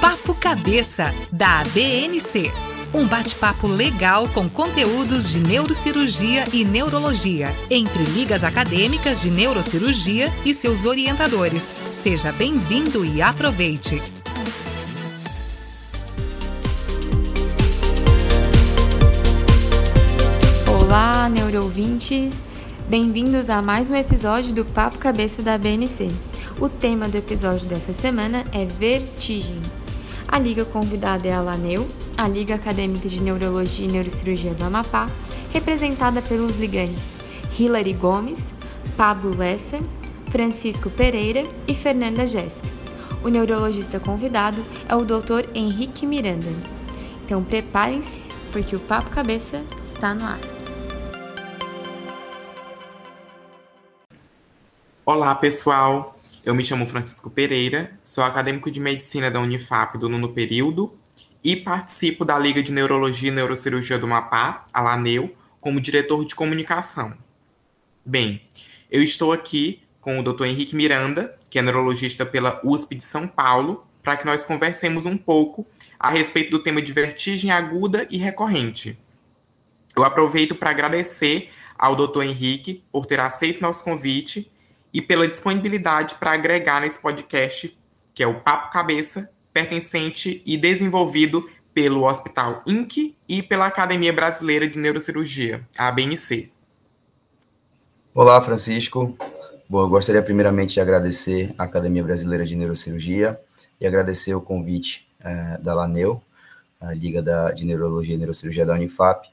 Papo Cabeça, da BNC. Um bate-papo legal com conteúdos de neurocirurgia e neurologia, entre ligas acadêmicas de neurocirurgia e seus orientadores. Seja bem-vindo e aproveite! Olá, neuroouvintes! Bem-vindos a mais um episódio do Papo Cabeça da BNC. O tema do episódio dessa semana é vertigem. A liga convidada é a LANEU, a Liga Acadêmica de Neurologia e Neurocirurgia do Amapá, representada pelos ligantes Hilary Gomes, Pablo Lesser, Francisco Pereira e Fernanda Jéssica. O neurologista convidado é o Dr. Henrique Miranda. Então preparem-se, porque o Papo Cabeça está no ar. Olá, pessoal. Eu me chamo Francisco Pereira, sou acadêmico de medicina da Unifap do nono período e participo da Liga de Neurologia e Neurocirurgia do Mapá, a LANEU, como diretor de comunicação. Bem, eu estou aqui com o Dr. Henrique Miranda, que é neurologista pela USP de São Paulo, para que nós conversemos um pouco a respeito do tema de vertigem aguda e recorrente. Eu aproveito para agradecer ao Dr. Henrique por ter aceito nosso convite e pela disponibilidade para agregar nesse podcast, que é o Papo Cabeça, pertencente e desenvolvido pelo Hospital INC e pela Academia Brasileira de Neurocirurgia, a ABNC. Olá, Francisco. Bom, eu gostaria primeiramente de agradecer à Academia Brasileira de Neurocirurgia e agradecer o convite é, da LANEU, a Liga da, de Neurologia e Neurocirurgia da Unifap,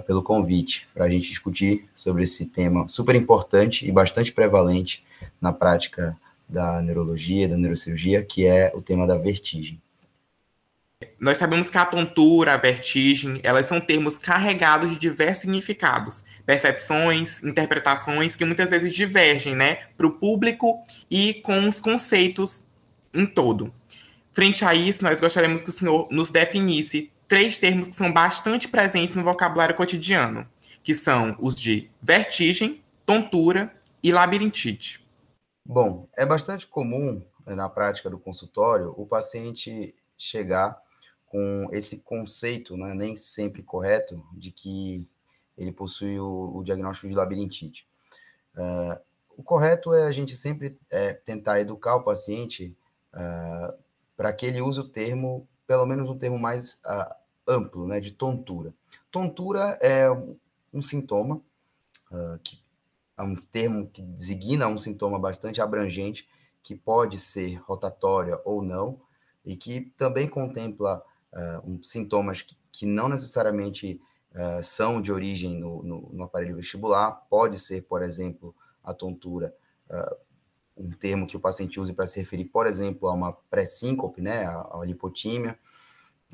pelo convite para a gente discutir sobre esse tema super importante e bastante prevalente na prática da neurologia, da neurocirurgia, que é o tema da vertigem. Nós sabemos que a tontura, a vertigem, elas são termos carregados de diversos significados, percepções, interpretações que muitas vezes divergem, né, para o público e com os conceitos em todo. Frente a isso, nós gostaríamos que o senhor nos definisse três termos que são bastante presentes no vocabulário cotidiano, que são os de vertigem, tontura e labirintite. Bom, é bastante comum né, na prática do consultório o paciente chegar com esse conceito, né, nem sempre correto, de que ele possui o, o diagnóstico de labirintite. Uh, o correto é a gente sempre é, tentar educar o paciente uh, para que ele use o termo pelo menos um termo mais uh, amplo, né, de tontura. Tontura é um, sintoma, uh, que é um termo que designa um sintoma bastante abrangente, que pode ser rotatória ou não, e que também contempla uh, um, sintomas que, que, não necessariamente são de origem no, no, no, aparelho vestibular, pode ser, por exemplo, a tontura um termo que o paciente use para se referir, por exemplo, a uma pré-síncope, né, a, a lipotímia.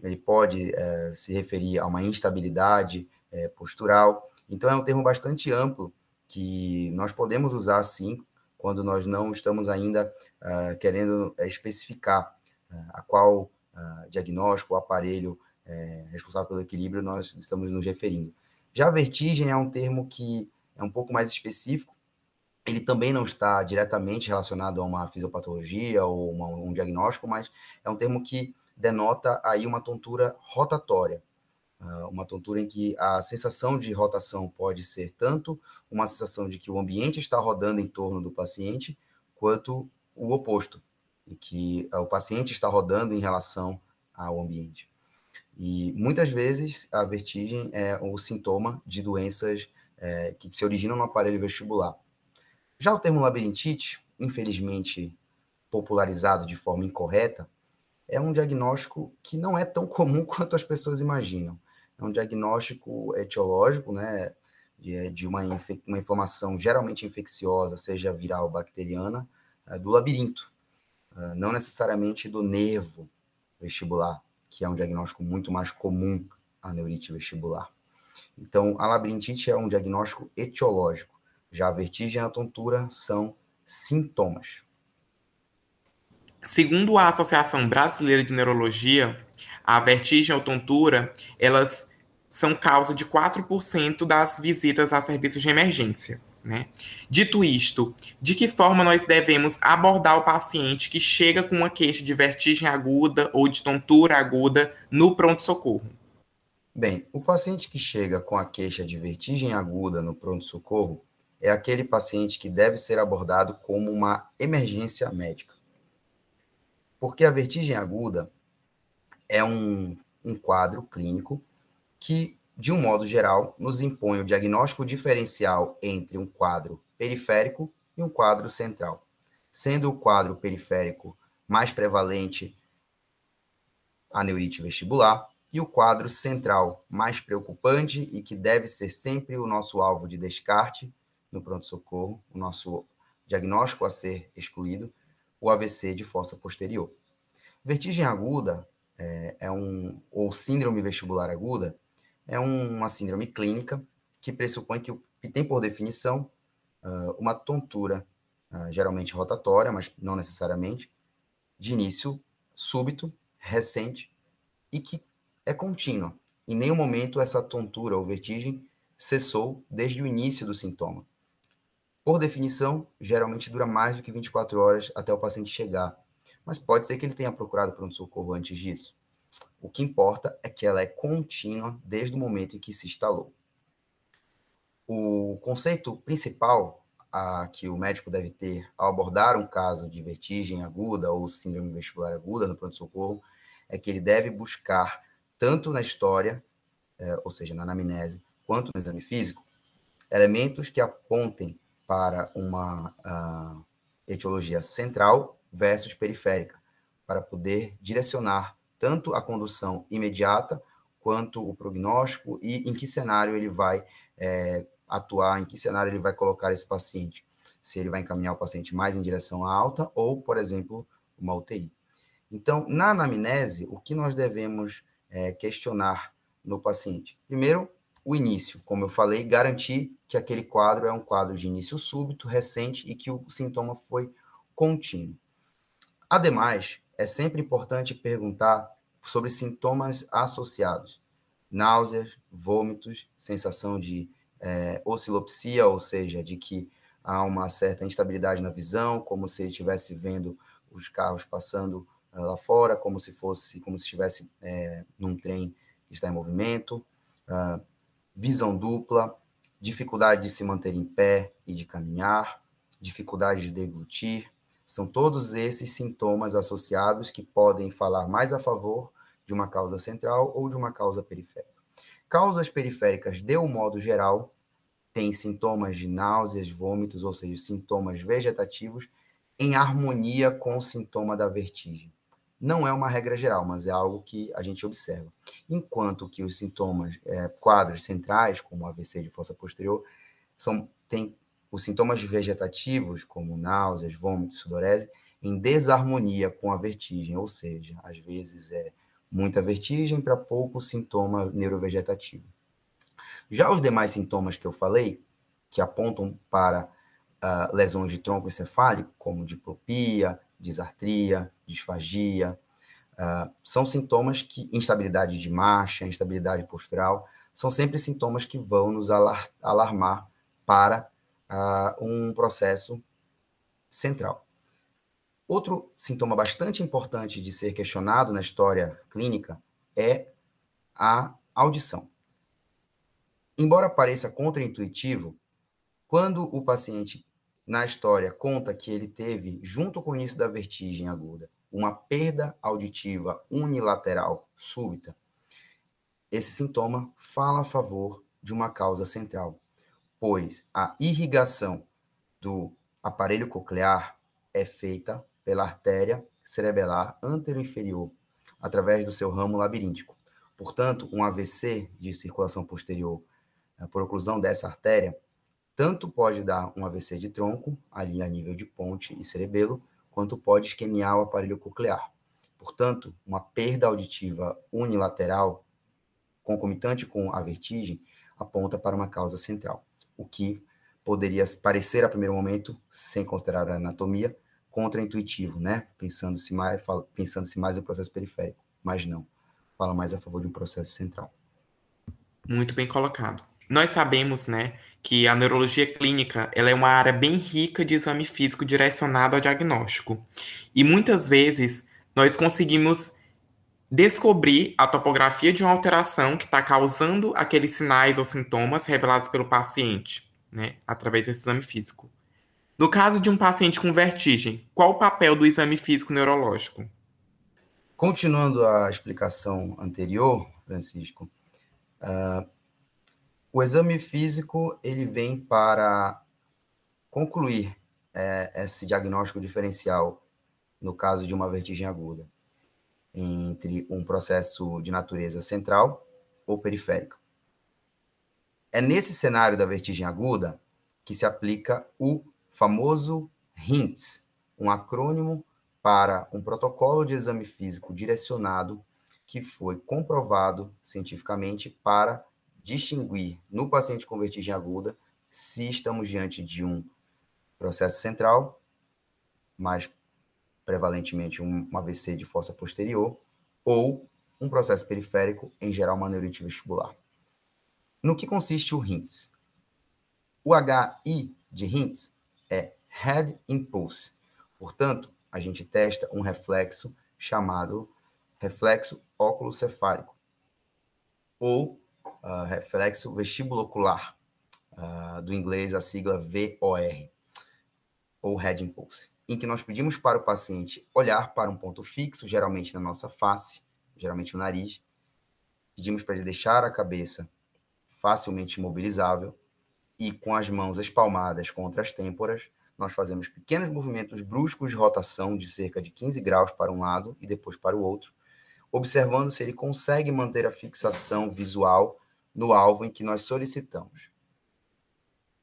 Ele pode é, se referir a uma instabilidade é, postural. Então, é um termo bastante amplo que nós podemos usar, sim, quando nós não estamos ainda uh, querendo uh, especificar uh, a qual diagnóstico, o aparelho responsável pelo equilíbrio nós estamos nos referindo. Já a vertigem é um termo que é um pouco mais específico, ele também não está diretamente relacionado a uma fisiopatologia ou uma, um diagnóstico, mas é um termo que denota aí uma tontura rotatória, uh, uma tontura em que a sensação de rotação pode ser tanto uma sensação de que o ambiente está rodando em torno do paciente, quanto o oposto, em que uh, o paciente está rodando em relação ao ambiente. E muitas vezes a vertigem é o sintoma de doenças é, que se originam no aparelho vestibular. Já o termo labirintite, infelizmente popularizado de forma incorreta, é um diagnóstico que não é tão comum quanto as pessoas imaginam. É um diagnóstico etiológico, né, de, uma, uma inflamação geralmente infecciosa, seja viral ou bacteriana, é, do labirinto, é, não necessariamente do nervo vestibular, que é um diagnóstico muito mais comum a neurite vestibular. Então, a labirintite é um diagnóstico etiológico. Já a vertigem e a tontura são sintomas. Segundo a Associação Brasileira de Neurologia, a vertigem ou tontura, elas são causa de 4% das visitas a serviços de emergência. Né? Dito isto, de que forma nós devemos abordar o paciente que chega com uma queixa de vertigem aguda ou de tontura aguda no pronto-socorro? Bem, o paciente que chega com a queixa de vertigem aguda no pronto-socorro é aquele paciente que deve ser abordado como uma emergência médica. Porque a vertigem aguda é um, um quadro clínico que de um modo geral, nos impõe o diagnóstico diferencial entre um quadro periférico e um quadro central, sendo o quadro periférico mais prevalente a neurite vestibular e o quadro central mais preocupante e que deve ser sempre o nosso alvo de descarte no pronto-socorro, o nosso diagnóstico a ser excluído, o AVC de fossa posterior. Vertigem aguda é, é um, ou síndrome vestibular aguda, é uma síndrome clínica que pressupõe que, que tem por definição uh, uma tontura, uh, geralmente rotatória, mas não necessariamente, de início súbito, recente e que é contínua. Em nenhum momento essa tontura ou vertigem cessou desde o início do sintoma. Por definição, geralmente dura mais do que 24 horas até o paciente chegar, mas pode ser que ele tenha procurado pronto-socorro antes disso. O que importa é que ela é contínua desde o momento em que se instalou. O conceito principal a, que o médico deve ter ao abordar um caso de vertigem aguda ou síndrome vestibular aguda no pronto-socorro é que ele deve buscar, tanto na história, é, ou seja, na anamnese, quanto no exame físico, elementos que apontem para uma uh, etiologia central versus periférica, para poder direcionar tanto a condução imediata quanto o prognóstico e em que cenário ele vai é, atuar, em que cenário ele vai colocar esse paciente. Se ele vai encaminhar o paciente mais em direção à alta ou, por exemplo, uma UTI. Então, na anamnese, o que nós devemos é, questionar no paciente? Primeiro, o início. Como eu falei, garantir que aquele quadro é um quadro de início súbito, recente e que o sintoma foi contínuo. Ademais, é sempre importante perguntar sobre sintomas associados: náuseas, vômitos, sensação de é, oscilopsia, ou seja, de que há uma certa instabilidade na visão, como se estivesse vendo os carros passando uh, lá fora, como se fosse, como se estivesse é, num trem que está em movimento, uh, visão dupla, dificuldade de se manter em pé e de caminhar, dificuldade de deglutir, são todos esses sintomas associados que podem falar mais a favor de uma causa central ou de uma causa periférica. Causas periféricas, de um modo geral, têm sintomas de náuseas, vômitos, ou seja, sintomas vegetativos, em harmonia com o sintoma da vertigem. Não é uma regra geral, mas é algo que a gente observa. Enquanto que os sintomas, é, quadros centrais, como AVC de fossa posterior, são, têm os sintomas vegetativos, como náuseas, vômitos, sudorese, em desarmonia com a vertigem, ou seja, às vezes é muita vertigem para pouco sintoma neurovegetativo. Já os demais sintomas que eu falei, que apontam para uh, lesões de tronco encefálico, como diplopia, disartria, disfagia, uh, são sintomas que, instabilidade de marcha, instabilidade postural, são sempre sintomas que vão nos alar alarmar para uh, um processo central. Outro sintoma bastante importante de ser questionado na história clínica é a audição. Embora pareça contraintuitivo, quando o paciente na história conta que ele teve, junto com o início da vertigem aguda, uma perda auditiva unilateral súbita, esse sintoma fala a favor de uma causa central, pois a irrigação do aparelho coclear é feita pela artéria cerebelar anteroinferior, através do seu ramo labiríntico. Portanto, um AVC de circulação posterior eh, por oclusão dessa artéria, tanto pode dar um AVC de tronco, ali a nível de ponte e cerebelo, quanto pode isquemiar o aparelho coclear. Portanto, uma perda auditiva unilateral, concomitante com a vertigem, aponta para uma causa central o que poderia parecer a primeiro momento, sem considerar a anatomia, contraintuitivo, né? Pensando-se mais, pensando-se mais em processo periférico, mas não. Fala mais a favor de um processo central. Muito bem colocado. Nós sabemos, né, que a neurologia clínica ela é uma área bem rica de exame físico direcionado ao diagnóstico. E muitas vezes nós conseguimos descobrir a topografia de uma alteração que está causando aqueles sinais ou sintomas revelados pelo paciente, né, através desse exame físico. No caso de um paciente com vertigem, qual o papel do exame físico neurológico? Continuando a explicação anterior, Francisco, uh, o exame físico ele vem para concluir é, esse diagnóstico diferencial no caso de uma vertigem aguda entre um processo de natureza central ou periférica. É nesse cenário da vertigem aguda que se aplica o famoso HINTS, um acrônimo para um protocolo de exame físico direcionado que foi comprovado cientificamente para distinguir no paciente com vertigem aguda se estamos diante de um processo central, mais prevalentemente um AVC de fossa posterior, ou um processo periférico, em geral uma neurite vestibular. No que consiste o HINTS? O HI de HINTS é Head Impulse. Portanto, a gente testa um reflexo chamado reflexo óculo-cefálico ou uh, reflexo vestibulocular, uh, do inglês a sigla VOR, ou Head Impulse, em que nós pedimos para o paciente olhar para um ponto fixo, geralmente na nossa face, geralmente no nariz, pedimos para ele deixar a cabeça facilmente imobilizável e com as mãos espalmadas contra as têmporas, nós fazemos pequenos movimentos bruscos de rotação de cerca de 15 graus para um lado e depois para o outro, observando se ele consegue manter a fixação visual no alvo em que nós solicitamos.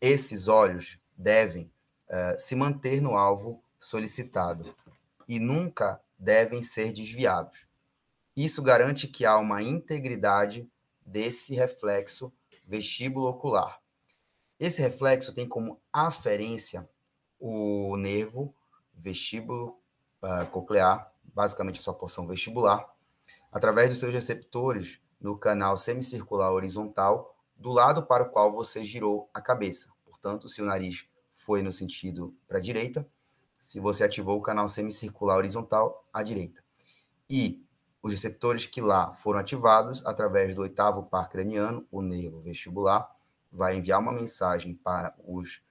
Esses olhos devem uh, se manter no alvo solicitado e nunca devem ser desviados. Isso garante que há uma integridade desse reflexo vestíbulo ocular. Esse reflexo tem como aferência o nervo vestíbulo uh, coclear, basicamente a sua porção vestibular, através dos seus receptores no canal semicircular horizontal do lado para o qual você girou a cabeça. Portanto, se o nariz foi no sentido para a direita, se você ativou o canal semicircular horizontal à direita. E os receptores que lá foram ativados através do oitavo par craniano, o nervo vestibular, vai enviar uma mensagem para os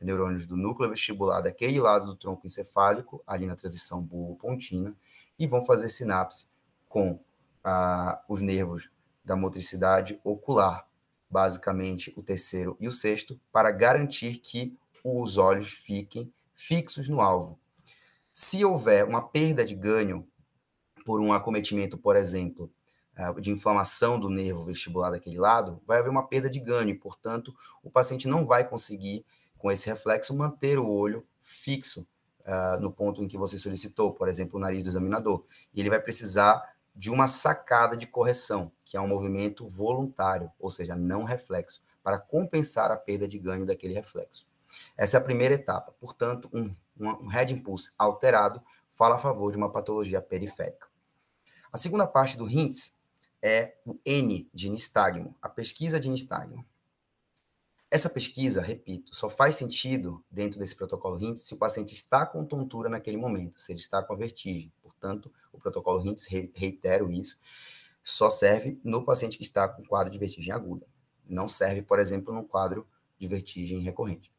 neurônios do núcleo vestibular daquele lado do tronco encefálico, ali na transição bulbo-pontina, e vão fazer sinapse com ah, os nervos da motricidade ocular, basicamente o terceiro e o sexto, para garantir que os olhos fiquem fixos no alvo. Se houver uma perda de ganho por um acometimento, por exemplo, ah, de inflamação do nervo vestibular daquele lado, vai haver uma perda de ganho, portanto, o paciente não vai conseguir com esse reflexo, manter o olho fixo uh, no ponto em que você solicitou, por exemplo, o nariz do examinador. E ele vai precisar de uma sacada de correção, que é um movimento voluntário, ou seja, não reflexo, para compensar a perda de ganho daquele reflexo. Essa é a primeira etapa. Portanto, um, um head impulse alterado fala a favor de uma patologia periférica. A segunda parte do HINTS é o N de nistagmo, a pesquisa de nistagmo. Essa pesquisa, repito, só faz sentido dentro desse protocolo HINTS se o paciente está com tontura naquele momento, se ele está com a vertigem. Portanto, o protocolo HINTS, reitero isso, só serve no paciente que está com quadro de vertigem aguda. Não serve, por exemplo, no quadro de vertigem recorrente.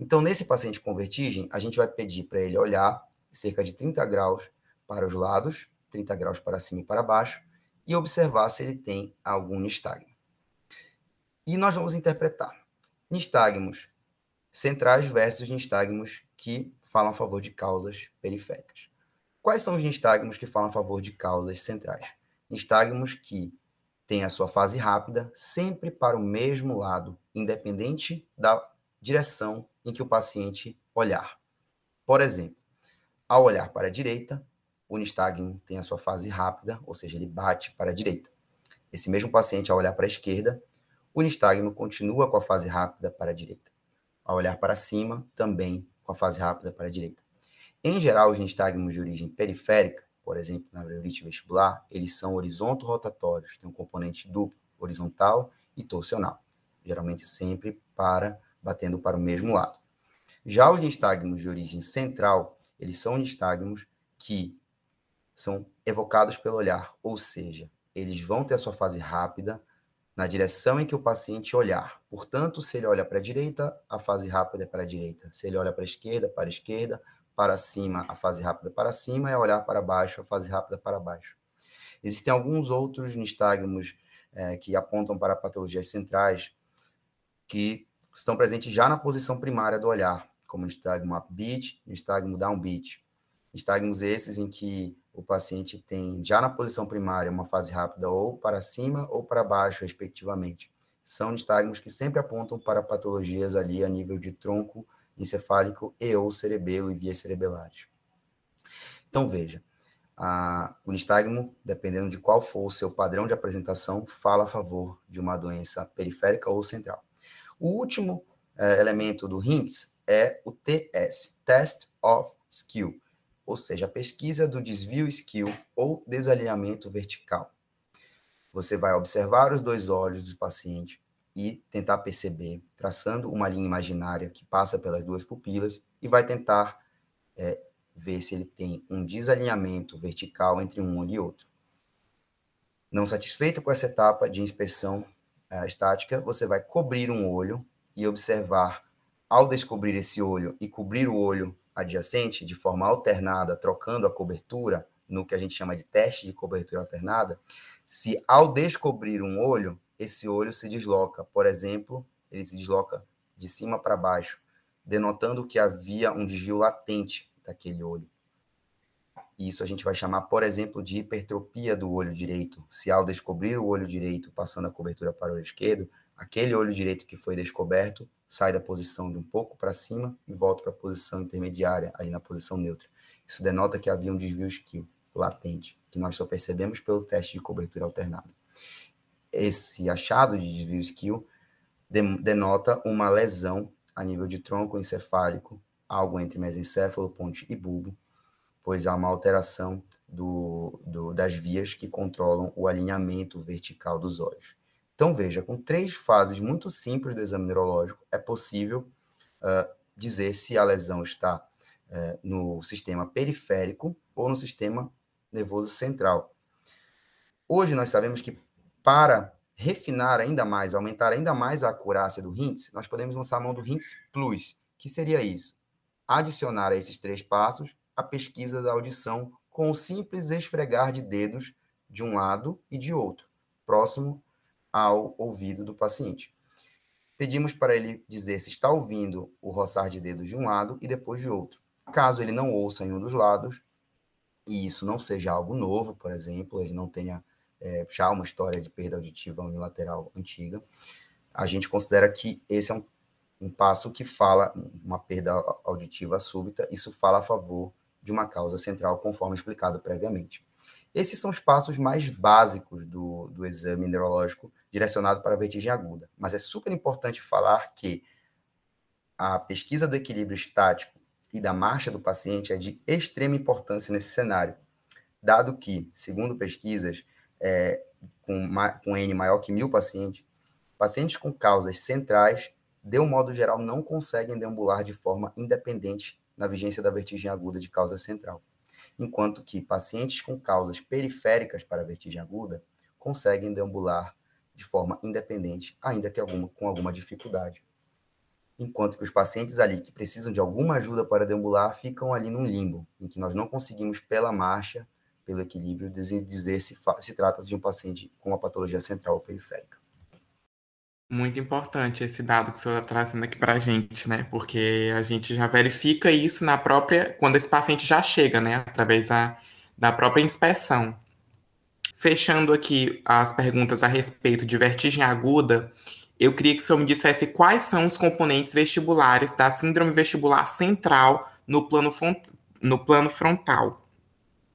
Então, nesse paciente com vertigem, a gente vai pedir para ele olhar cerca de 30 graus para os lados, 30 graus para cima e para baixo, e observar se ele tem algum nistagmo. E nós vamos interpretar nistagmos centrais versus nistagmos que falam a favor de causas periféricas. Quais são os nistagmos que falam a favor de causas centrais? Nistagmos que têm a sua fase rápida sempre para o mesmo lado, independente da direção em que o paciente olhar. Por exemplo, ao olhar para a direita, o nistagmo tem a sua fase rápida, ou seja, ele bate para a direita. Esse mesmo paciente, ao olhar para a esquerda, o nistagmo continua com a fase rápida para a direita. Ao olhar para cima, também com a fase rápida para a direita. Em geral, os nistagmos de origem periférica, por exemplo, na neurite vestibular, eles são horizonto-rotatórios, têm um componente duplo, horizontal e torsional. geralmente sempre para batendo para o mesmo lado. Já os nistagmos de origem central, eles são nistagmos que são evocados pelo olhar, ou seja, eles vão ter a sua fase rápida na direção em que o paciente olhar. Portanto, se ele olha para a direita, a fase rápida é para a direita. Se ele olha para a esquerda, para a esquerda. Para cima, a fase rápida para cima. E olhar para baixo, a fase rápida para baixo. Existem alguns outros nistagmos é, que apontam para patologias centrais que estão presentes já na posição primária do olhar, como nistagmo upbeat nistagmo downbeat. Nistagmos esses em que o paciente tem já na posição primária uma fase rápida ou para cima ou para baixo, respectivamente. São nistagmos que sempre apontam para patologias ali a nível de tronco encefálico e ou cerebelo e vias cerebelares. Então, veja, a, o nistagmo, dependendo de qual for o seu padrão de apresentação, fala a favor de uma doença periférica ou central. O último é, elemento do HINTS é o TS, Test of Skill, ou seja, a pesquisa do desvio skill ou desalinhamento vertical. Você vai observar os dois olhos do paciente e tentar perceber, traçando uma linha imaginária que passa pelas duas pupilas, e vai tentar é, ver se ele tem um desalinhamento vertical entre um olho e outro. Não satisfeito com essa etapa de inspeção é, estática, você vai cobrir um olho e observar, ao descobrir esse olho e cobrir o olho adjacente de forma alternada, trocando a cobertura, no que a gente chama de teste de cobertura alternada, se ao descobrir um olho, esse olho se desloca, por exemplo, ele se desloca de cima para baixo, denotando que havia um desvio latente daquele olho. Isso a gente vai chamar, por exemplo, de hipertropia do olho direito. Se ao descobrir o olho direito, passando a cobertura para o olho esquerdo, aquele olho direito que foi descoberto sai da posição de um pouco para cima e volta para a posição intermediária, ali na posição neutra. Isso denota que havia um desvio skill latente, que nós só percebemos pelo teste de cobertura alternada. Esse achado de desvio skill denota uma lesão a nível de tronco encefálico, algo entre mesencéfalo, ponte e bulbo, pois há uma alteração do, do, das vias que controlam o alinhamento vertical dos olhos. Então, veja, com três fases muito simples do exame neurológico, é possível uh, dizer se a lesão está uh, no sistema periférico ou no sistema nervoso central. Hoje, nós sabemos que para refinar ainda mais, aumentar ainda mais a acurácia do HINTS, nós podemos lançar a mão do HINTS Plus, que seria isso? Adicionar a esses três passos a pesquisa da audição com o simples esfregar de dedos de um lado e de outro, próximo ao ouvido do paciente. Pedimos para ele dizer se está ouvindo o roçar de dedos de um lado e depois de outro. Caso ele não ouça em um dos lados, e isso não seja algo novo, por exemplo, ele não tenha é, já uma história de perda auditiva unilateral antiga, a gente considera que esse é um, um passo que fala uma perda auditiva súbita, isso fala a favor de uma causa central, conforme explicado previamente. Esses são os passos mais básicos do, do exame neurológico direcionado para a vertigem aguda. Mas é super importante falar que a pesquisa do equilíbrio estático e da marcha do paciente é de extrema importância nesse cenário, dado que, segundo pesquisas, é, com, com N maior que mil pacientes, pacientes com causas centrais, de um modo geral, não conseguem deambular de forma independente na vigência da vertigem aguda de causa central enquanto que pacientes com causas periféricas para vertigem aguda conseguem deambular de forma independente, ainda que alguma, com alguma dificuldade. Enquanto que os pacientes ali que precisam de alguma ajuda para deambular ficam ali num limbo, em que nós não conseguimos, pela marcha, pelo equilíbrio, dizer se, se trata de um paciente com uma patologia central ou periférica. Muito importante esse dado que senhor está trazendo aqui para a gente, né? Porque a gente já verifica isso na própria. quando esse paciente já chega, né? Através da, da própria inspeção. Fechando aqui as perguntas a respeito de vertigem aguda, eu queria que o senhor me dissesse quais são os componentes vestibulares da síndrome vestibular central no plano, no plano frontal,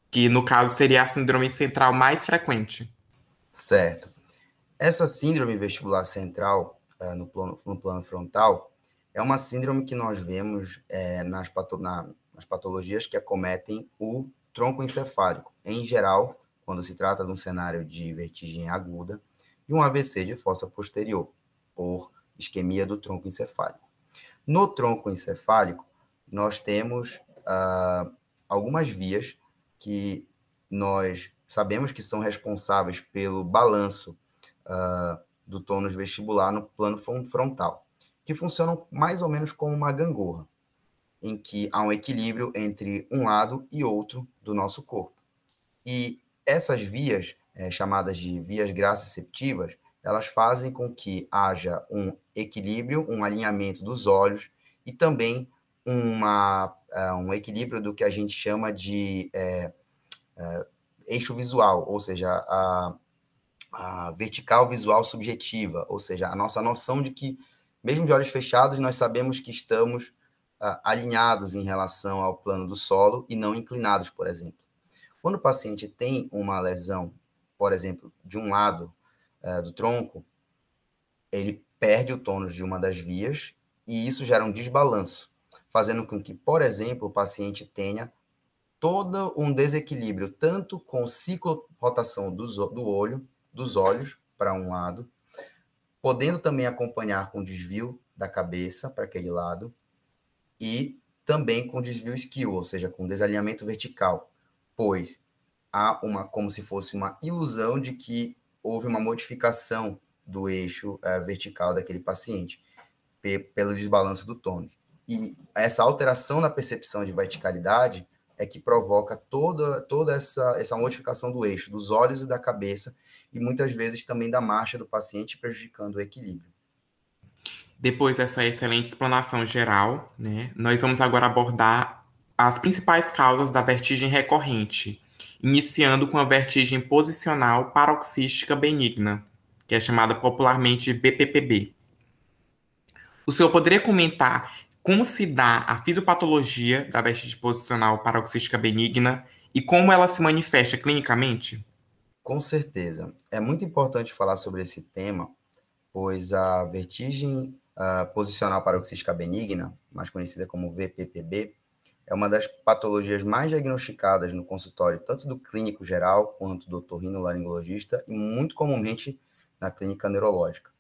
que no caso seria a síndrome central mais frequente. Certo. Essa síndrome vestibular central, é, no, plano, no plano frontal, é uma síndrome que nós vemos é, nas, pato, na, nas patologias que acometem o tronco encefálico. Em geral, quando se trata de um cenário de vertigem aguda, de um AVC de fossa posterior. por isquemia do tronco encefálico. No tronco encefálico, nós temos uh, algumas vias que nós sabemos que são responsáveis pelo balanço uh, do tônus vestibular no plano frontal, que funcionam mais ou menos como uma gangorra, em que há um equilíbrio entre um lado e outro do nosso corpo. E essas vias, é, chamadas de vias graciceptivas, elas fazem com que haja um equilíbrio, um alinhamento dos olhos e também uma, um equilíbrio do que a gente chama de é, é, eixo visual, ou seja, a, a vertical visual subjetiva, ou seja, a nossa noção de que, mesmo de olhos fechados, nós sabemos que estamos uh, alinhados em relação ao plano do solo e não inclinados, por exemplo. Quando o paciente tem uma lesão, por exemplo, de um lado uh, do tronco, ele perde o tônus de uma das vias e isso gera um desbalanço, fazendo com que, por exemplo, o paciente tenha todo um desequilíbrio, tanto com ciclo-rotação do, do olho, dos olhos para um lado, podendo também acompanhar com desvio da cabeça para aquele lado, e também com desvio esquio, ou seja, com desalinhamento vertical, pois há uma como se fosse uma ilusão de que houve uma modificação do eixo é, vertical daquele paciente pelo desbalanço do tônus. E essa alteração na percepção de verticalidade é que provoca toda, toda essa, essa modificação do eixo, dos olhos e da cabeça, e muitas vezes também da marcha do paciente, prejudicando o equilíbrio. Depois dessa excelente explanação geral, né, nós vamos agora abordar as principais causas da vertigem recorrente, iniciando com a vertigem posicional paroxística benigna, que é chamada popularmente BPPB. O senhor poderia comentar como se dá a fisiopatologia da vertigem posicional paroxística benigna e como ela se manifesta clinicamente? Com certeza. É muito importante falar sobre esse tema, pois a vertigem uh, posicional paroxística benigna, mais conhecida como VPPB, é uma das patologias mais diagnosticadas no consultório, tanto do clínico geral quanto do otorrinolaringologista e muito comumente na clínica neurológica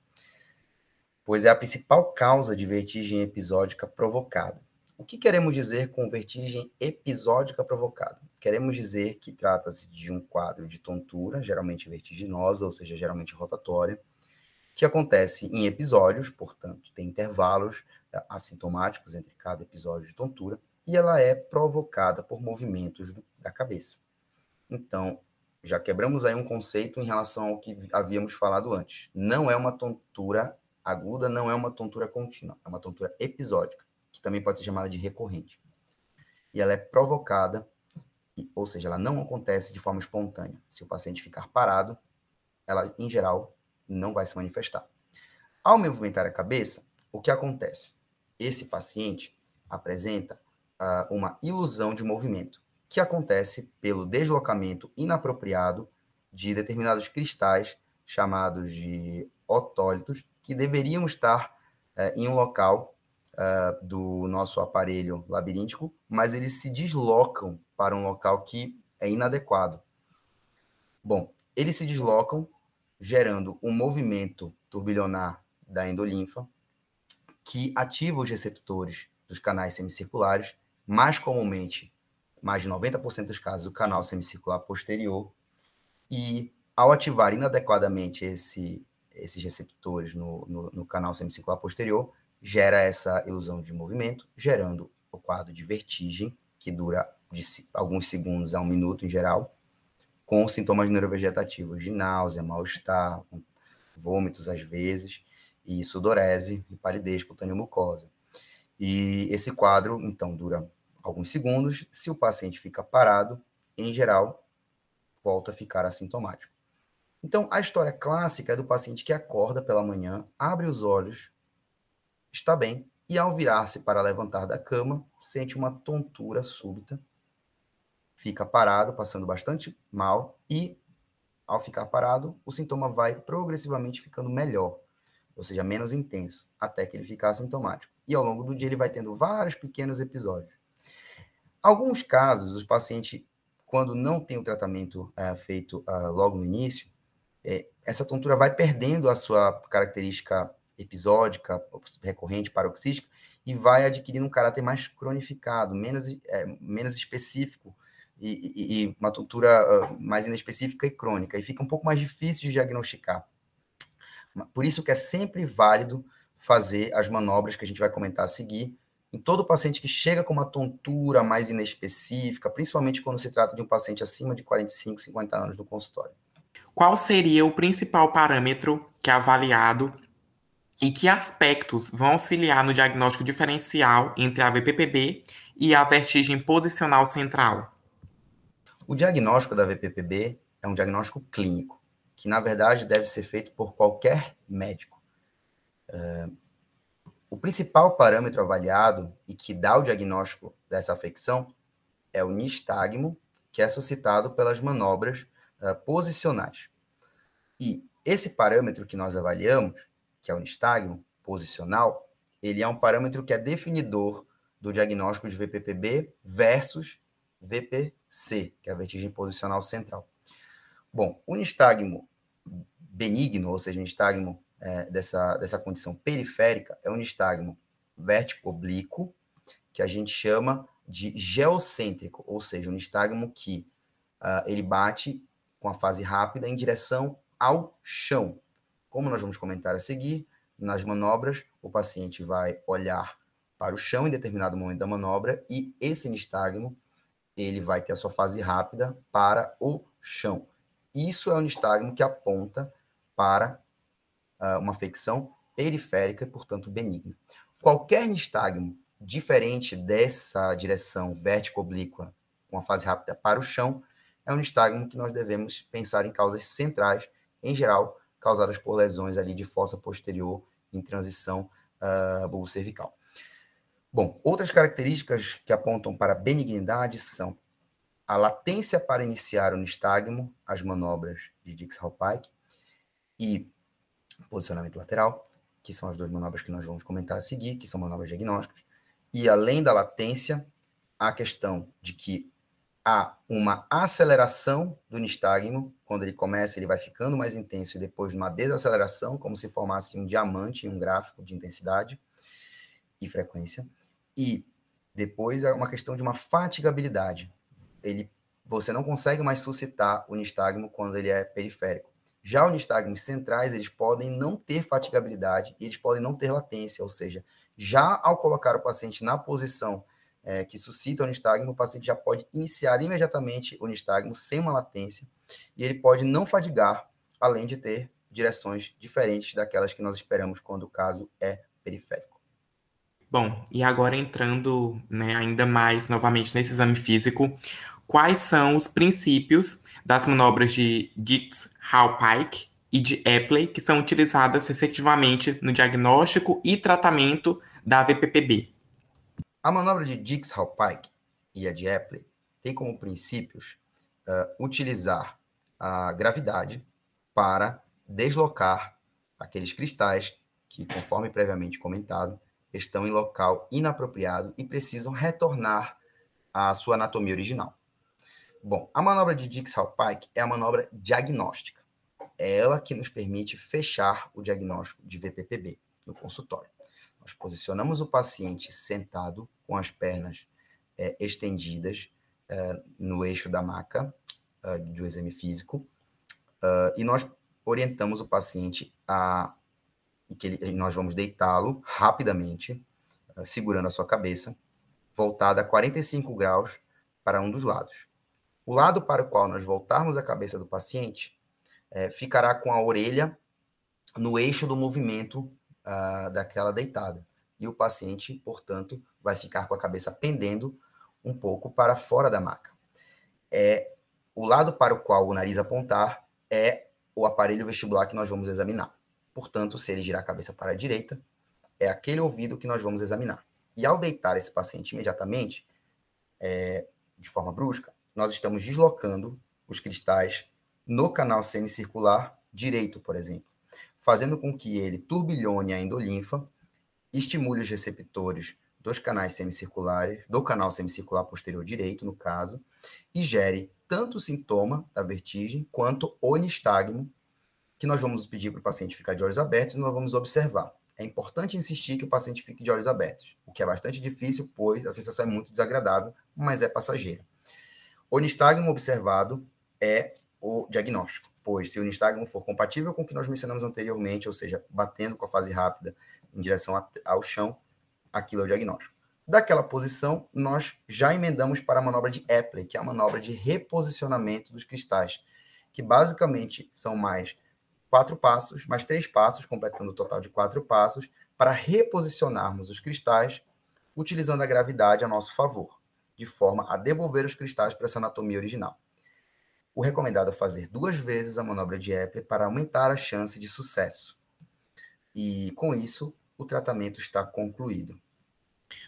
pois é a principal causa de vertigem episódica provocada. O que queremos dizer com vertigem episódica provocada? Queremos dizer que trata-se de um quadro de tontura, geralmente vertiginosa, ou seja, geralmente rotatória, que acontece em episódios, portanto, tem intervalos eh, assintomáticos entre cada episódio de tontura, e ela é provocada por movimentos do, da cabeça. Então, já quebramos aí um conceito em relação ao que havíamos falado antes. Não é uma tontura aguda não é uma tontura contínua, é uma tontura episódica, que também pode ser chamada de recorrente. E ela é provocada, ou seja, ela não acontece de forma espontânea. Se o paciente ficar parado, ela, em geral, não vai se manifestar. Ao movimentar a cabeça, o que acontece? Esse paciente apresenta uh, uma ilusão de movimento, que acontece pelo deslocamento inapropriado de determinados cristais chamados de otólitos que deveriam estar é, em um local uh, do nosso aparelho labiríntico, mas eles se deslocam para um local que é inadequado. Bom, eles se deslocam, gerando um movimento turbilionar da endolinfa, que ativa os receptores dos canais semicirculares, mais comumente, mais de 90% dos casos, o canal semicircular posterior, e ao ativar inadequadamente esse esses receptores no, no, no canal semicircular posterior, gera essa ilusão de movimento, gerando o quadro de vertigem, que dura de alguns segundos a um minuto em geral, com sintomas neurovegetativos de náusea, mal-estar, vômitos às vezes, e sudorese e palidez cutânea mucosa. E esse quadro, então, dura alguns segundos. Se o paciente fica parado, em geral, volta a ficar assintomático. Então, a história clássica é do paciente que acorda pela manhã, abre os olhos, está bem, e ao virar-se para levantar da cama, sente uma tontura súbita, fica parado, passando bastante mal, e ao ficar parado, o sintoma vai progressivamente ficando melhor, ou seja, menos intenso, até que ele ficar assintomático. E ao longo do dia ele vai tendo vários pequenos episódios. Alguns casos, os pacientes, quando não tem o tratamento é, feito uh, logo no início, é, essa tontura vai perdendo a sua característica episódica, recorrente, paroxística, e vai adquirindo um caráter mais cronificado, menos, é, menos específico, e, e, e uma tontura uh, mais inespecífica e crônica, e fica um pouco mais difícil de diagnosticar. Por isso que é sempre válido fazer as manobras que a gente vai comentar a seguir, em todo paciente que chega com uma tontura mais inespecífica, principalmente quando se trata de um paciente acima de 45, 50 anos do consultório. Qual seria o principal parâmetro que é avaliado e que aspectos vão auxiliar no diagnóstico diferencial entre a VPPB e a vertigem posicional central? O diagnóstico da VPPB é um diagnóstico clínico, que na verdade deve ser feito por qualquer médico. Uh, o principal parâmetro avaliado e que dá o diagnóstico dessa afecção é o nistagmo, que é suscitado pelas manobras uh, posicionais. E esse parâmetro que nós avaliamos, que é o nistagmo posicional, ele é um parâmetro que é definidor do diagnóstico de VPPB versus VPC, que é a vertigem posicional central. Bom, o nistagmo benigno, ou seja, o nistagmo é, dessa, dessa condição periférica, é um nistagmo vértico-oblíquo, que a gente chama de geocêntrico, ou seja, um nistagmo que uh, ele bate com a fase rápida em direção ao chão. Como nós vamos comentar a seguir, nas manobras, o paciente vai olhar para o chão em determinado momento da manobra e esse nistagmo ele vai ter a sua fase rápida para o chão. Isso é um nistagmo que aponta para uh, uma afecção periférica e, portanto, benigna. Qualquer nistagmo diferente dessa direção vértico-oblíqua com a fase rápida para o chão é um nistagmo que nós devemos pensar em causas centrais, em geral, causadas por lesões ali de fossa posterior em transição uh, bulbo-cervical. Bom, outras características que apontam para benignidade são a latência para iniciar o nistagmo, as manobras de Dix-Hallpike, e posicionamento lateral, que são as duas manobras que nós vamos comentar a seguir, que são manobras diagnósticas. E além da latência, a questão de que há uma aceleração do nistagmo, quando ele começa, ele vai ficando mais intenso e depois uma desaceleração, como se formasse um diamante em um gráfico de intensidade e frequência. E depois é uma questão de uma fatigabilidade. Ele, você não consegue mais suscitar o nistagmo quando ele é periférico. Já os nistagmos centrais, eles podem não ter fatigabilidade e eles podem não ter latência, ou seja, já ao colocar o paciente na posição é, que suscita o nistagmo, o paciente já pode iniciar imediatamente o nistagmo sem uma latência e ele pode não fadigar, além de ter direções diferentes daquelas que nós esperamos quando o caso é periférico. Bom, e agora entrando né, ainda mais novamente nesse exame físico, quais são os princípios das manobras de Dix Hallpike e de Epley, que são utilizadas respectivamente no diagnóstico e tratamento da VPPB. A manobra de Dix Hallpike e a de Epley tem como princípios uh, utilizar a gravidade para deslocar aqueles cristais que, conforme previamente comentado, estão em local inapropriado e precisam retornar à sua anatomia original. Bom, a manobra de Dix-Hallpike é a manobra diagnóstica. É ela que nos permite fechar o diagnóstico de VPPB no consultório. Nós posicionamos o paciente sentado com as pernas é, estendidas é, no eixo da maca é, do exame físico uh, e nós orientamos o paciente a que ele, nós vamos deitá-lo rapidamente, uh, segurando a sua cabeça, voltada a 45 graus para um dos lados. O lado para o qual nós voltarmos a cabeça do paciente é, ficará com a orelha no eixo do movimento uh, daquela deitada. E o paciente, portanto, vai ficar com a cabeça pendendo um pouco para fora da maca. É, o lado para o qual o nariz apontar é o aparelho vestibular que nós vamos examinar. Portanto, se ele girar a cabeça para a direita, é aquele ouvido que nós vamos examinar. E ao deitar esse paciente imediatamente, é, de forma brusca, nós estamos deslocando os cristais no canal semicircular direito, por exemplo, fazendo com que ele turbilhone a endolinfa, estimule os receptores dos canais semicirculares, do canal semicircular posterior direito, no caso, e gere tanto o sintoma da vertigem quanto o nistagmo, que nós vamos pedir para o paciente ficar de olhos abertos e nós vamos observar. é importante insistir que o paciente fique de olhos abertos, o que é bastante difícil, pois a sensação é muito desagradável, mas é passageira. O nistagmo observado é o diagnóstico, pois se o nistagmo for compatível com o que nós mencionamos anteriormente, ou seja, batendo com a fase rápida em direção ao chão, aquilo é o diagnóstico. Daquela posição, nós já emendamos para a manobra de Eppler, que é a manobra de reposicionamento dos cristais, que basicamente são mais quatro passos, mais três passos, completando o total de quatro passos, para reposicionarmos os cristais, utilizando a gravidade a nosso favor, de forma a devolver os cristais para essa anatomia original. O recomendado é fazer duas vezes a manobra de Eppler para aumentar a chance de sucesso. E com isso, o tratamento está concluído.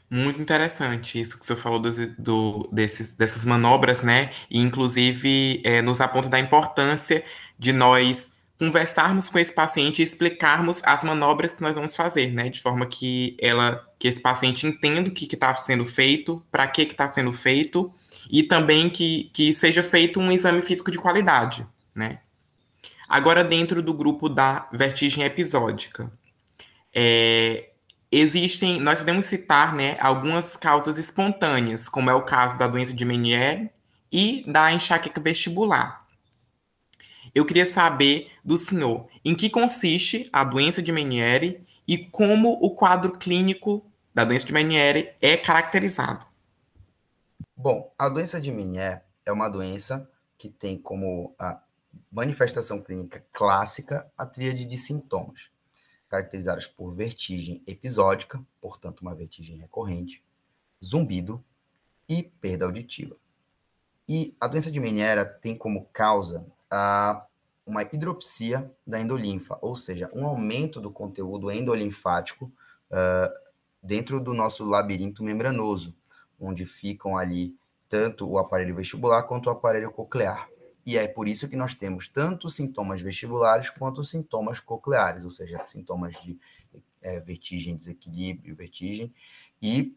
Muito interessante isso que você falou do, do, desses, dessas manobras, né? E inclusive é, nos aponta da importância de nós conversarmos com esse paciente e explicarmos as manobras que nós vamos fazer, né? De forma que ela, que esse paciente entenda o que está sendo feito, para que está sendo feito, e também que, que seja feito um exame físico de qualidade, né? Agora, dentro do grupo da vertigem episódica, é, existem, nós podemos citar, né, algumas causas espontâneas, como é o caso da doença de Meniere e da enxaqueca vestibular. Eu queria saber do senhor em que consiste a doença de Meniere e como o quadro clínico da doença de Meniere é caracterizado. Bom, a doença de Meniere é uma doença que tem como manifestação clínica clássica a tríade de sintomas, caracterizadas por vertigem episódica, portanto, uma vertigem recorrente, zumbido e perda auditiva. E a doença de Meniere tem como causa a uma hidropsia da endolinfa, ou seja, um aumento do conteúdo endolinfático uh, dentro do nosso labirinto membranoso, onde ficam ali tanto o aparelho vestibular quanto o aparelho coclear. E é por isso que nós temos tanto sintomas vestibulares quanto sintomas cocleares, ou seja, sintomas de é, vertigem, desequilíbrio, vertigem e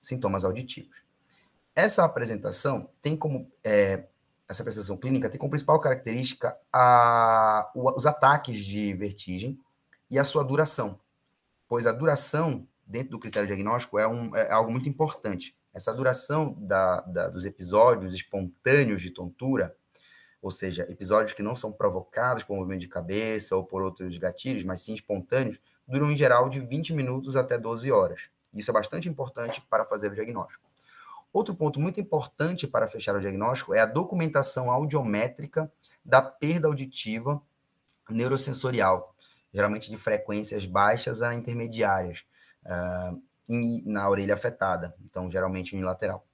sintomas auditivos. Essa apresentação tem como é, essa apresentação clínica tem como principal característica a, os ataques de vertigem e a sua duração, pois a duração dentro do critério diagnóstico é, um, é algo muito importante. Essa duração da, da, dos episódios espontâneos de tontura, ou seja, episódios que não são provocados por movimento de cabeça ou por outros gatilhos, mas sim espontâneos, duram em geral de 20 minutos até 12 horas. Isso é bastante importante para fazer o diagnóstico. Outro ponto muito importante para fechar o diagnóstico é a documentação audiométrica da perda auditiva neurosensorial, geralmente de frequências baixas a intermediárias, uh, na orelha afetada, então geralmente unilateral.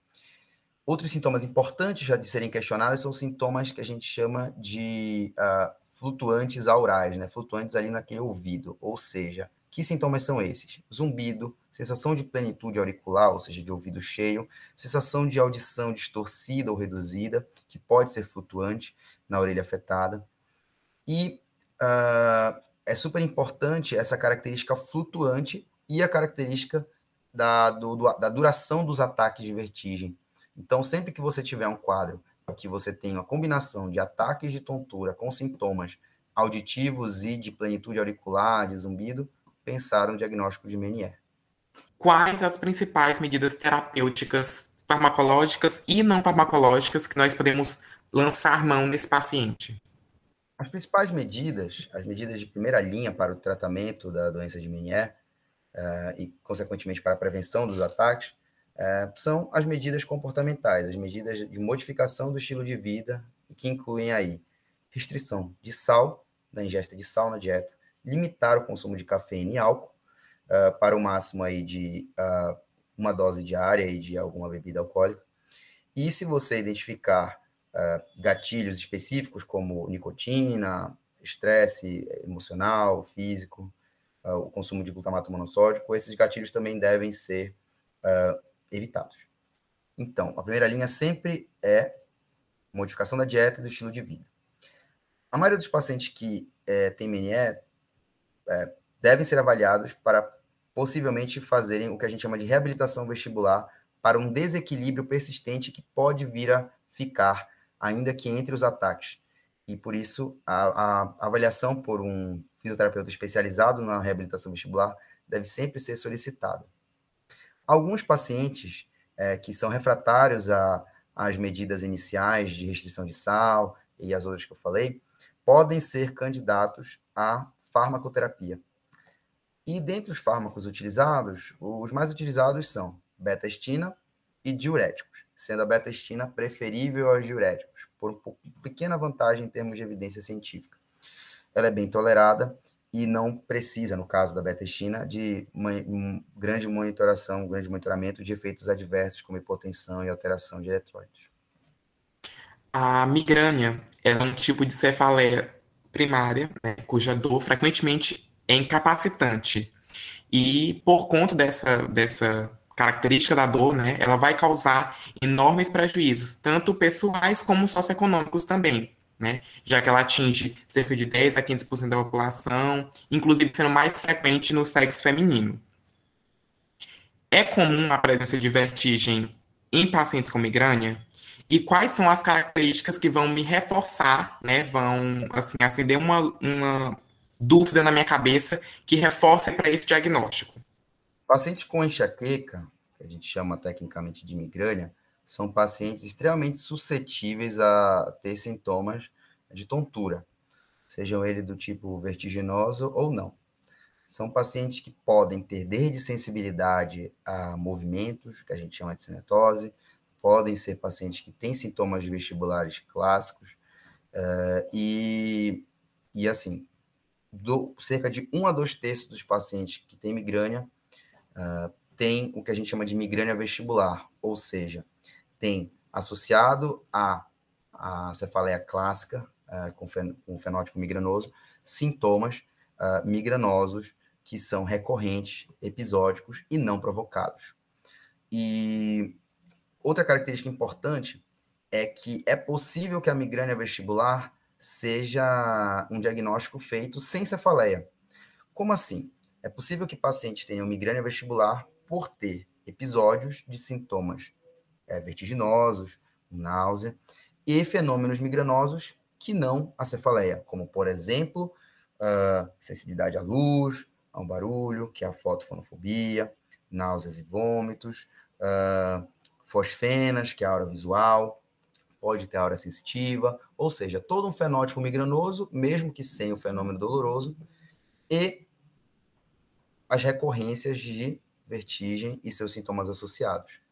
Outros sintomas importantes já de serem questionados são sintomas que a gente chama de uh, flutuantes aurais, né? flutuantes ali naquele ouvido, ou seja, que sintomas são esses? Zumbido, sensação de plenitude auricular, ou seja, de ouvido cheio, sensação de audição distorcida ou reduzida, que pode ser flutuante na orelha afetada. E uh, é super importante essa característica flutuante e a característica da, do, do, da duração dos ataques de vertigem. Então, sempre que você tiver um quadro que você tem uma combinação de ataques de tontura com sintomas auditivos e de plenitude auricular, de zumbido, pensar um diagnóstico de Menier. Quais as principais medidas terapêuticas, farmacológicas e não farmacológicas que nós podemos lançar mão nesse paciente? As principais medidas, as medidas de primeira linha para o tratamento da doença de Menier uh, e, consequentemente, para a prevenção dos ataques, uh, são as medidas comportamentais, as medidas de modificação do estilo de vida, que incluem aí restrição de sal, da ingesta de sal na dieta, limitar o consumo de cafeína e álcool uh, para o máximo aí de uma dose diária e de alguma bebida alcoólica. E se você identificar gatilhos específicos como nicotina, estresse emocional, físico, o consumo de glutamato monossódico, esses gatilhos também devem ser evitados. Então, a primeira linha sempre é modificação da dieta e do estilo de vida. A maioria dos pacientes que é, tem MNE é, devem ser avaliados para possivelmente fazerem o que a gente chama de reabilitação vestibular para um desequilíbrio persistente que pode vir a ficar, ainda que entre os ataques. E por isso, a, a avaliação por um fisioterapeuta especializado na reabilitação vestibular deve sempre ser solicitado. Alguns pacientes é, que são refratários às medidas iniciais de restrição de sal e as outras que eu falei, podem ser candidatos à farmacoterapia. E dentre os fármacos utilizados, os mais utilizados são beta-estina e diuréticos, sendo a beta-estina preferível aos diuréticos, por pequena vantagem em termos de evidência científica. Ela é bem tolerada e não precisa, no caso da beta-estina, de um grande monitoração, um grande monitoramento de efeitos adversos como hipotensão e alteração de eletrólitos. A migrânia é um tipo de cefaleia primária, né, cuja dor frequentemente é incapacitante. E por conta dessa, dessa característica da dor, né, ela vai causar enormes prejuízos, tanto pessoais como socioeconômicos também né? Já que ela atinge cerca de 10 a 15% da população, inclusive sendo mais frequente no sexo feminino. É comum a presença de vertigem em pacientes com migrânia? E quais são as características que vão me reforçar, né? Vão, assim, acender uma, uma dúvida na minha cabeça que reforce para esse diagnóstico? Pacientes com enxaqueca, que a gente chama tecnicamente de migrânia, são pacientes extremamente suscetíveis a ter sintomas de tontura, sejam eles do tipo vertiginoso ou não. São pacientes que podem ter desde sensibilidade a movimentos, que a gente chama de cinetose, podem ser pacientes que têm sintomas vestibulares clássicos, uh, e, e assim, do, cerca de um a dois terços dos pacientes que têm migrânia uh, tem o que a gente chama de migrânia vestibular, ou seja, tem associado a cefaleia clássica, uh, com, fen com fenótipo migranoso, sintomas uh, migranosos que são recorrentes, episódicos e não provocados. E outra característica importante é que é possível que a migrânia vestibular seja um diagnóstico feito sem cefaleia. Como assim? É possível que pacientes tenham migrânia vestibular por ter episódios de sintomas é, vertiginosos, náusea, e fenômenos migranosos que não a cefaleia, como, por exemplo, uh, sensibilidade à luz, a um barulho, que é a fotofonofobia, náuseas e vômitos, uh, fosfenas, que é a aura visual, pode ter aura sensitiva, ou seja, todo um fenótipo migranoso, mesmo que sem o fenômeno doloroso, e as recorrências de vertigem e seus sintomas associados.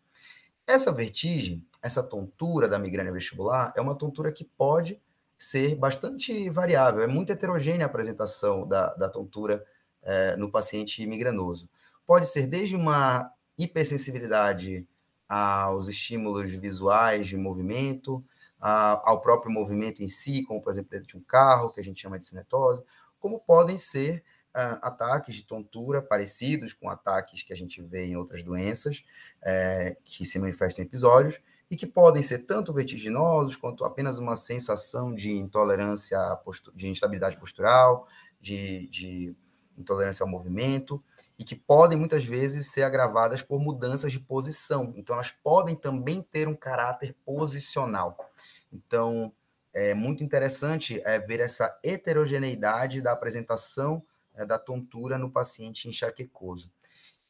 Essa vertigem, essa tontura da migrânia vestibular, é uma tontura que pode ser bastante variável, é muito heterogênea a apresentação da, da tontura é, no paciente migranoso. Pode ser desde uma hipersensibilidade aos estímulos visuais de movimento, a, ao próprio movimento em si, como por exemplo dentro de um carro, que a gente chama de cinetose, como podem ser uh, ataques de tontura parecidos com ataques que a gente vê em outras doenças, é, que se manifestam em episódios, e que podem ser tanto vertiginosos quanto apenas uma sensação de intolerância, de instabilidade postural, de, de intolerância ao movimento, e que podem muitas vezes ser agravadas por mudanças de posição. Então, elas podem também ter um caráter posicional. Então, é muito interessante é, ver essa heterogeneidade da apresentação é, da tontura no paciente enxaquecoso.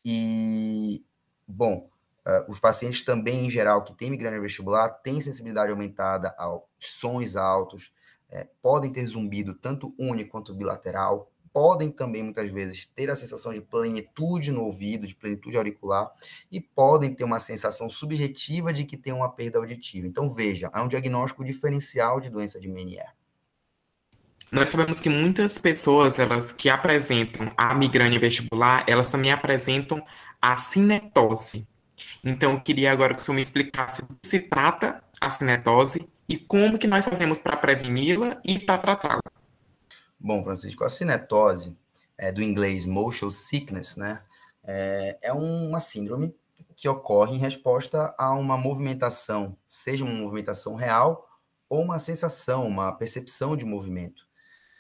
E, bom, Uh, os pacientes também, em geral, que têm migrânia vestibular, têm sensibilidade aumentada aos sons altos, é, podem ter zumbido tanto único quanto bilateral, podem também, muitas vezes, ter a sensação de plenitude no ouvido, de plenitude auricular, e podem ter uma sensação subjetiva de que tem uma perda auditiva. Então, veja, é um diagnóstico diferencial de doença de Menier. Nós sabemos que muitas pessoas, elas que apresentam a migrânia vestibular, elas também apresentam a cinetose, então, eu queria agora que o senhor me explicasse do que se trata a cinetose e como que nós fazemos para preveni-la e para tratá-la. Bom, Francisco, a cinetose, é, do inglês motion sickness, né, é, é uma síndrome que ocorre em resposta a uma movimentação, seja uma movimentação real ou uma sensação, uma percepção de movimento.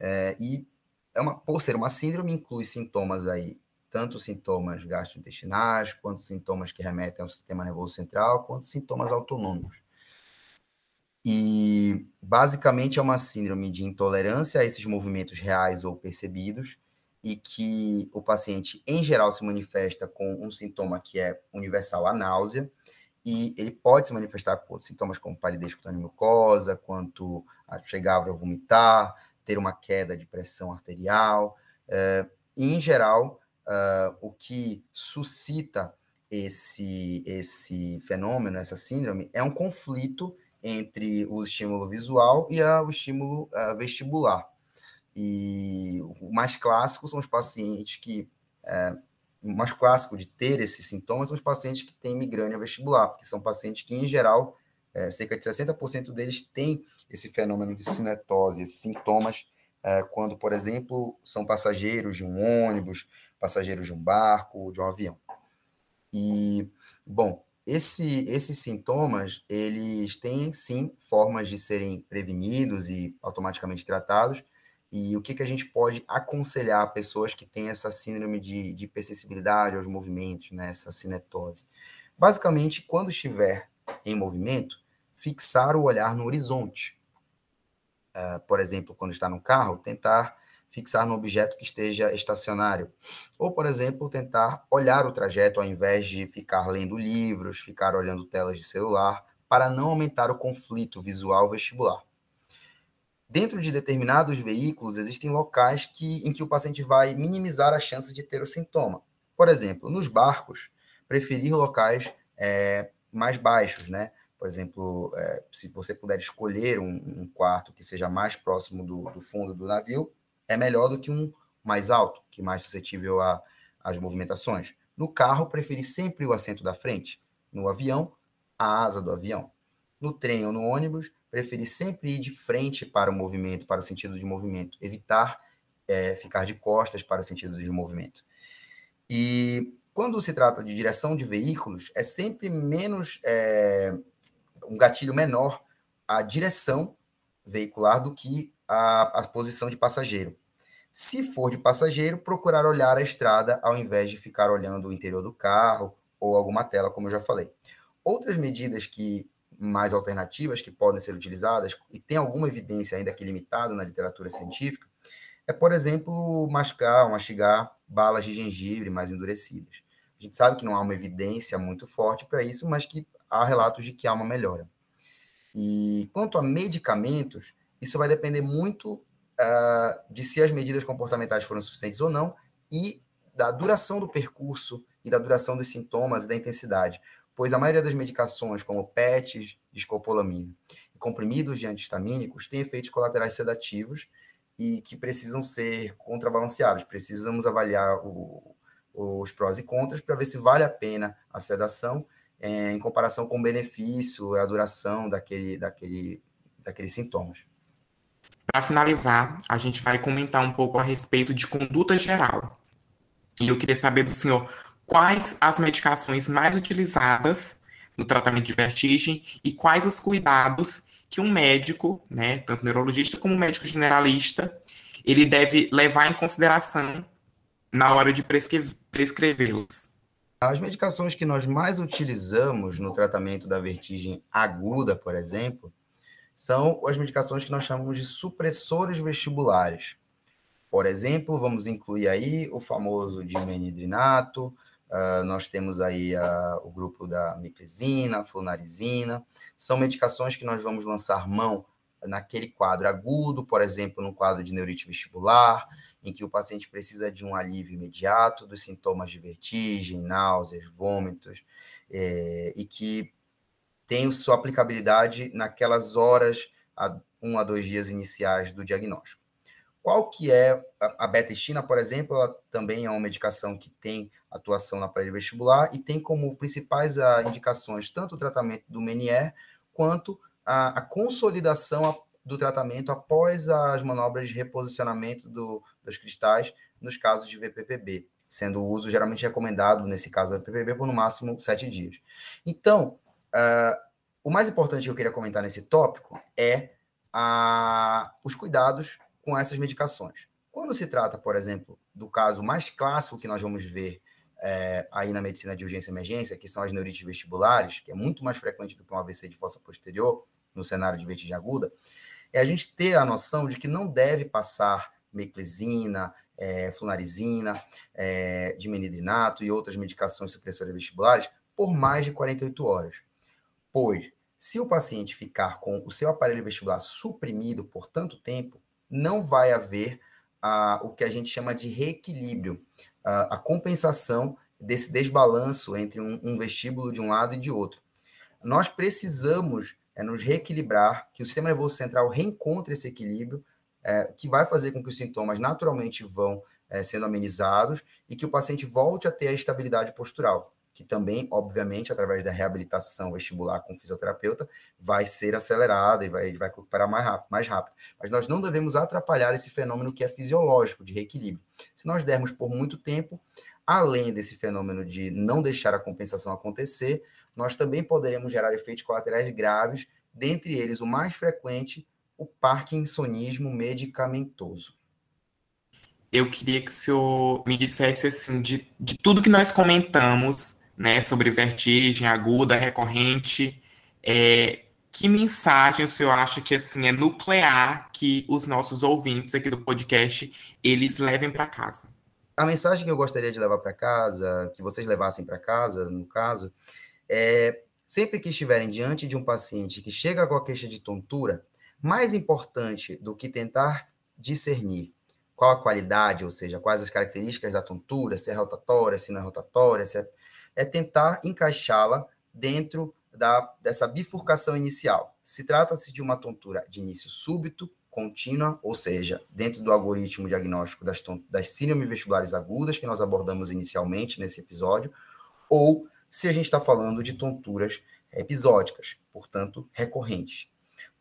É, e é uma, por ser uma síndrome, inclui sintomas aí tanto sintomas gastrointestinais, quanto sintomas que remetem ao sistema nervoso central, quanto sintomas autonômicos. E basicamente é uma síndrome de intolerância a esses movimentos reais ou percebidos, e que o paciente, em geral, se manifesta com um sintoma que é universal, a náusea, e ele pode se manifestar com outros sintomas como palidez cutânea mucosa, quanto a chegar a vomitar, ter uma queda de pressão arterial. É, em geral, uh, o que suscita esse, esse fenômeno, essa síndrome, é um conflito entre o estímulo visual e a, o estímulo uh, vestibular. E o mais clássico são os pacientes que. O mais clássico de ter esses sintomas são os pacientes que têm migrânia vestibular, porque são pacientes que, em geral, é, cerca de 60% deles têm esse fenômeno de sinetose, esses sintomas, é, quando, por exemplo, são passageiros de um ônibus, passageiros de um barco, de um avião. E, bom, esse, esses sintomas, eles têm, sim, formas de serem prevenidos e automaticamente tratados, e o que, que a gente pode aconselhar pessoas que têm essa síndrome de, de hipersensibilidade aos movimentos, né, essa cinetose? Basicamente, quando estiver em movimento, fixar o olhar no horizonte. Uh, por exemplo, quando está no carro, tentar fixar no objeto que esteja estacionário. Ou, por exemplo, tentar olhar o trajeto ao invés de ficar lendo livros, ficar olhando telas de celular, para não aumentar o conflito visual vestibular. Dentro de determinados veículos, existem locais que, em que o paciente vai minimizar a chance de ter o sintoma. Por exemplo, nos barcos, preferir locais é, mais baixos, né? Por exemplo, é, se você puder escolher um, um, quarto que seja mais próximo do, do, fundo do navio, é melhor do que um mais alto, que é mais suscetível às movimentações. No carro, preferir sempre o assento da frente. No avião, a asa do avião. No trem ou no ônibus, preferir sempre ir de frente para o movimento, para o sentido de movimento, evitar é, ficar de costas para o sentido de movimento. E quando se trata de direção de veículos, é sempre menos é, um gatilho menor a direção veicular do que a, a posição de passageiro. Se for de passageiro, procurar olhar a estrada ao invés de ficar olhando o interior do carro ou alguma tela, como eu já falei. Outras medidas que mais alternativas que podem ser utilizadas, e tem alguma evidência ainda que limitada na literatura científica, é, por exemplo, mastigar, mastigar balas de gengibre mais endurecidas. A gente sabe que não há uma evidência muito forte para isso, mas que há relatos de que há uma melhora. E quanto a medicamentos, isso vai depender muito uh, de se as medidas comportamentais foram suficientes ou não e da duração do percurso e da duração dos sintomas e da intensidade pois a maioria das medicações, como PETs, escopolamina e comprimidos de antihistamínicos, têm efeitos colaterais sedativos e que precisam ser contrabalanceados. Precisamos avaliar o, os prós e contras para ver se vale a pena a sedação é, em comparação com o benefício, a duração daquele, daquele, daqueles sintomas. Para finalizar, a gente vai comentar um pouco a respeito de conduta geral. E eu queria saber do senhor quais as medicações mais utilizadas no tratamento de vertigem e quais os cuidados que um médico, né, tanto neurologista como médico generalista, ele deve levar em consideração na hora de prescrevê-los. As medicações que nós mais utilizamos no tratamento da vertigem aguda, por exemplo, são as medicações que nós chamamos de supressores vestibulares. Por exemplo, vamos incluir aí o famoso dimenidrinato, Uh, nós temos aí uh, o grupo da miclizina, flunarizina. São medicações que nós vamos lançar mão naquele quadro agudo, por exemplo, no quadro de neurite vestibular, em que o paciente precisa de um alívio imediato dos sintomas de vertigem, náuseas, vômitos, é, e que tem sua aplicabilidade naquelas horas, a, um a dois dias iniciais do diagnóstico. Qual que é a, a beta-estina, por exemplo, ela também é uma medicação que tem atuação na parede vestibular e tem como principais a, ah, indicações tanto o tratamento do Menier quanto a, a consolidação do tratamento após as manobras de reposicionamento do, dos cristais nos casos de VPPB, sendo o uso geralmente recomendado, nesse caso da VPPB, por no máximo sete dias. Então, uh, o mais importante que eu queria comentar nesse tópico é uh, os cuidados com essas medicações. Quando se trata, por exemplo, do caso mais clássico que nós vamos ver é, aí na medicina de urgência e emergência, que são as neurites vestibulares, que é muito mais frequente do que um AVC de fossa posterior, no cenário de vertigem aguda, é a gente ter a noção de que não deve passar meclizina, é, flunarizina, é, dimenidrinato e outras medicações supressoras vestibulares por mais de 48 horas. Pois, se o paciente ficar com o seu aparelho vestibular suprimido por tanto tempo, não vai haver ah, o que a gente chama de reequilíbrio, ah, a compensação desse desbalanço entre um, um, vestíbulo de um lado e de outro. Nós precisamos é, nos reequilibrar, que o sistema nervoso central reencontre esse equilíbrio, é, que vai fazer com que os sintomas naturalmente vão é, sendo amenizados e que o paciente volte a ter a estabilidade postural, que também, obviamente, através da reabilitação vestibular com o fisioterapeuta, vai ser acelerada e vai, vai recuperar mais rápido, mais rápido. Mas nós não devemos atrapalhar esse fenômeno que é fisiológico, de reequilíbrio. Se nós dermos por muito tempo, além desse fenômeno de não deixar a compensação acontecer, nós também poderemos gerar efeitos colaterais graves, dentre eles o mais frequente, o parkinsonismo medicamentoso. Eu queria que o senhor me dissesse assim, de, de tudo que nós comentamos, né, sobre vertigem aguda, recorrente, é, que mensagem o senhor acha que assim é nuclear que os nossos ouvintes aqui do podcast eles levem para casa? A mensagem que eu gostaria de levar para casa, que vocês levassem para casa, no caso, é sempre que estiverem diante de um paciente que chega com a queixa de tontura, mais importante do que tentar discernir qual a qualidade, ou seja, quais as características da tontura, se é rotatória, se não é rotatória, se é, é tentar encaixá-la dentro da, dessa bifurcação inicial. Se trata-se de uma tontura de início súbito, contínua, ou seja, dentro do algoritmo diagnóstico das, das síndromes vestibulares agudas que nós abordamos inicialmente nesse episódio, ou se a gente está falando de tonturas episódicas, portanto, recorrentes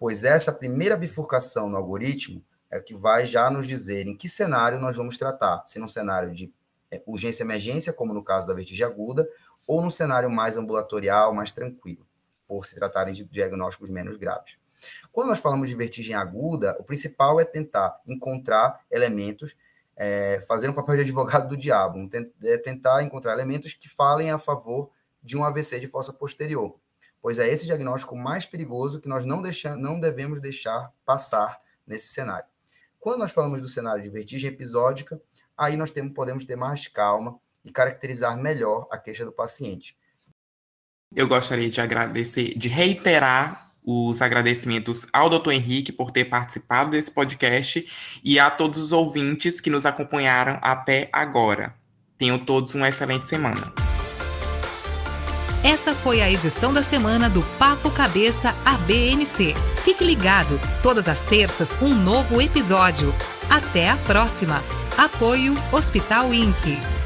pois essa primeira bifurcação no algoritmo é que vai já nos dizer em que cenário nós vamos tratar, se num cenário de é, urgência emergência, como no caso da vertigem aguda, ou num cenário mais ambulatorial, mais tranquilo, por se tratarem de diagnósticos menos graves. Quando nós falamos de vertigem aguda, o principal é tentar encontrar elementos, é, fazer um papel de advogado do diabo, é tentar encontrar elementos que falem a favor de um AVC de fossa posterior pois é esse diagnóstico mais perigoso que nós não, deixa, não devemos deixar passar nesse cenário. Quando nós falamos do cenário de vertigem episódica, aí nós temos, podemos ter mais calma e caracterizar melhor a queixa do paciente. Eu gostaria de agradecer, de reiterar os agradecimentos ao Dr. Henrique por ter participado desse podcast e a todos os ouvintes que nos acompanharam até agora. Tenham todos uma excelente semana. Essa foi a edição da semana do Papo Cabeça ABNC. Fique ligado, todas as terças um novo episódio. Até a próxima. Apoio Hospital INC.